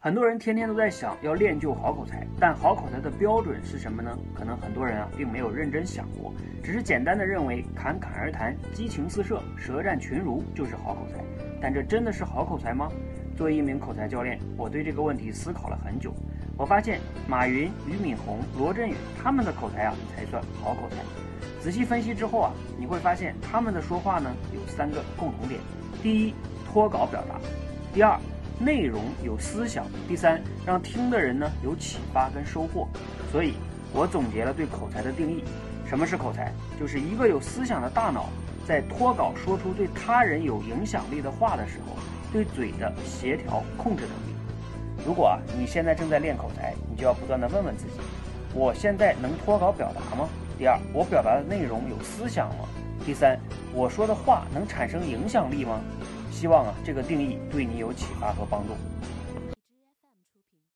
很多人天天都在想要练就好口才，但好口才的标准是什么呢？可能很多人啊并没有认真想过，只是简单的认为侃侃而谈、激情四射、舌战群儒就是好口才。但这真的是好口才吗？作为一名口才教练，我对这个问题思考了很久。我发现马云、俞敏洪、罗振宇他们的口才啊才算好口才。仔细分析之后啊，你会发现他们的说话呢有三个共同点：第一，脱稿表达；第二，内容有思想，第三，让听的人呢有启发跟收获。所以，我总结了对口才的定义：什么是口才？就是一个有思想的大脑，在脱稿说出对他人有影响力的话的时候，对嘴的协调控制能力。如果啊你现在正在练口才，你就要不断的问问自己：我现在能脱稿表达吗？第二，我表达的内容有思想吗？第三，我说的话能产生影响力吗？希望啊，这个定义对你有启发和帮助。